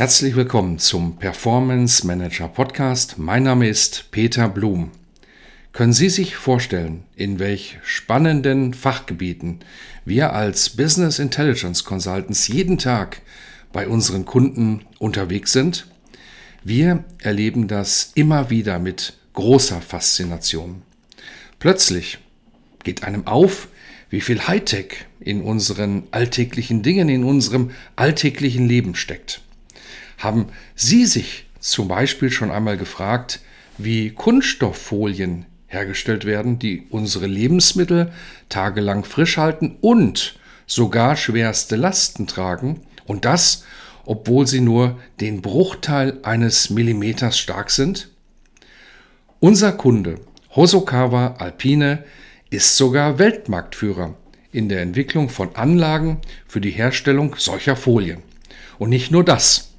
Herzlich willkommen zum Performance Manager Podcast. Mein Name ist Peter Blum. Können Sie sich vorstellen, in welch spannenden Fachgebieten wir als Business Intelligence Consultants jeden Tag bei unseren Kunden unterwegs sind? Wir erleben das immer wieder mit großer Faszination. Plötzlich geht einem auf, wie viel Hightech in unseren alltäglichen Dingen, in unserem alltäglichen Leben steckt. Haben Sie sich zum Beispiel schon einmal gefragt, wie Kunststofffolien hergestellt werden, die unsere Lebensmittel tagelang frisch halten und sogar schwerste Lasten tragen? Und das, obwohl sie nur den Bruchteil eines Millimeters stark sind? Unser Kunde Hosokawa Alpine ist sogar Weltmarktführer in der Entwicklung von Anlagen für die Herstellung solcher Folien. Und nicht nur das.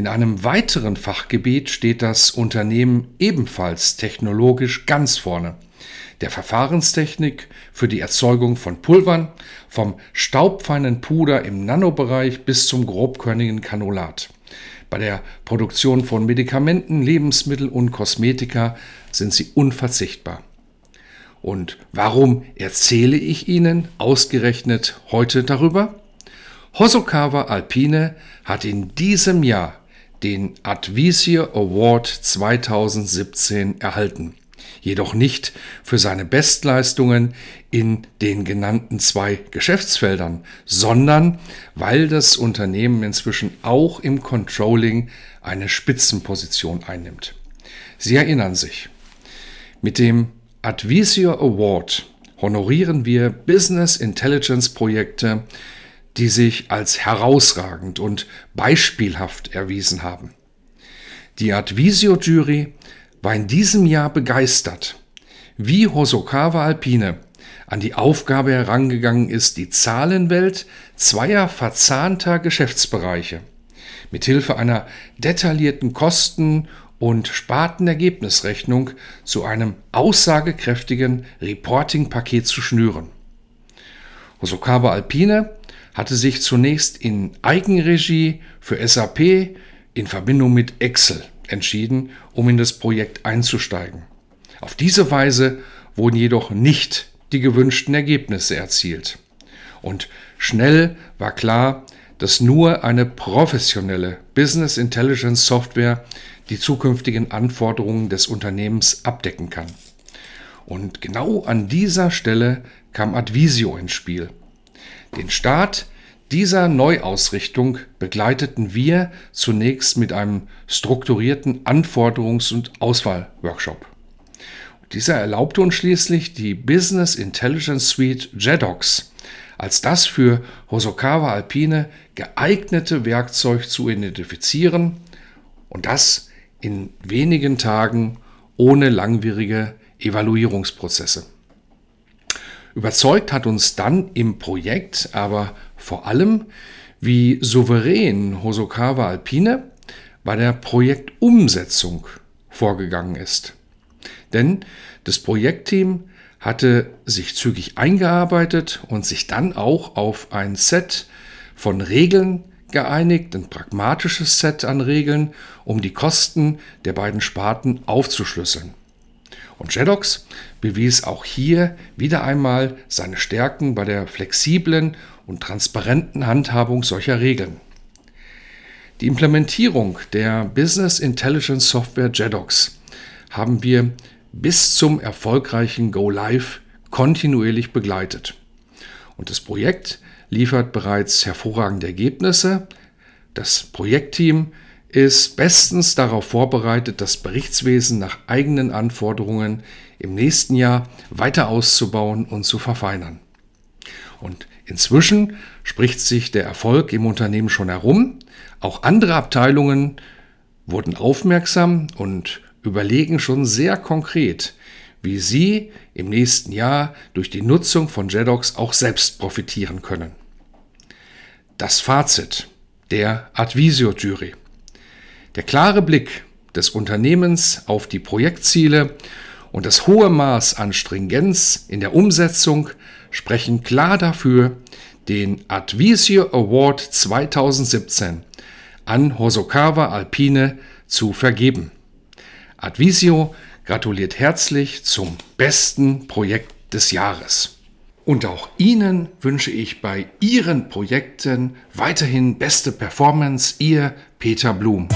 In einem weiteren Fachgebiet steht das Unternehmen ebenfalls technologisch ganz vorne. Der Verfahrenstechnik für die Erzeugung von Pulvern, vom staubfeinen Puder im Nanobereich bis zum grobkörnigen Kanulat. Bei der Produktion von Medikamenten, Lebensmitteln und Kosmetika sind sie unverzichtbar. Und warum erzähle ich Ihnen ausgerechnet heute darüber? Hosokawa Alpine hat in diesem Jahr den Advisor Award 2017 erhalten, jedoch nicht für seine Bestleistungen in den genannten zwei Geschäftsfeldern, sondern weil das Unternehmen inzwischen auch im Controlling eine Spitzenposition einnimmt. Sie erinnern sich, mit dem Advisor Award honorieren wir Business Intelligence Projekte, die sich als herausragend und beispielhaft erwiesen haben. Die Advisio-Jury war in diesem Jahr begeistert, wie Hosokawa Alpine an die Aufgabe herangegangen ist, die Zahlenwelt zweier verzahnter Geschäftsbereiche mithilfe einer detaillierten Kosten- und Spartenergebnisrechnung zu einem aussagekräftigen Reporting-Paket zu schnüren. Hosokawa Alpine hatte sich zunächst in Eigenregie für SAP in Verbindung mit Excel entschieden, um in das Projekt einzusteigen. Auf diese Weise wurden jedoch nicht die gewünschten Ergebnisse erzielt. Und schnell war klar, dass nur eine professionelle Business Intelligence Software die zukünftigen Anforderungen des Unternehmens abdecken kann. Und genau an dieser Stelle kam Advisio ins Spiel. Den Start dieser Neuausrichtung begleiteten wir zunächst mit einem strukturierten Anforderungs- und Auswahlworkshop. Dieser erlaubte uns schließlich die Business Intelligence Suite JEDOX als das für Hosokawa Alpine geeignete Werkzeug zu identifizieren und das in wenigen Tagen ohne langwierige Evaluierungsprozesse. Überzeugt hat uns dann im Projekt aber vor allem, wie souverän Hosokawa Alpine bei der Projektumsetzung vorgegangen ist. Denn das Projektteam hatte sich zügig eingearbeitet und sich dann auch auf ein Set von Regeln geeinigt, ein pragmatisches Set an Regeln, um die Kosten der beiden Sparten aufzuschlüsseln. Und Jedox bewies auch hier wieder einmal seine Stärken bei der flexiblen und transparenten Handhabung solcher Regeln. Die Implementierung der Business Intelligence Software JEDOX haben wir bis zum erfolgreichen Go Live kontinuierlich begleitet. Und das Projekt liefert bereits hervorragende Ergebnisse. Das Projektteam ist bestens darauf vorbereitet, das Berichtswesen nach eigenen Anforderungen im nächsten Jahr weiter auszubauen und zu verfeinern. Und inzwischen spricht sich der Erfolg im Unternehmen schon herum. Auch andere Abteilungen wurden aufmerksam und überlegen schon sehr konkret, wie sie im nächsten Jahr durch die Nutzung von JEDOX auch selbst profitieren können. Das Fazit der Advisio-Jury. Der klare Blick des Unternehmens auf die Projektziele und das hohe Maß an Stringenz in der Umsetzung sprechen klar dafür, den Advisio Award 2017 an Hosokawa Alpine zu vergeben. Advisio gratuliert herzlich zum besten Projekt des Jahres. Und auch Ihnen wünsche ich bei Ihren Projekten weiterhin beste Performance, Ihr Peter Blum.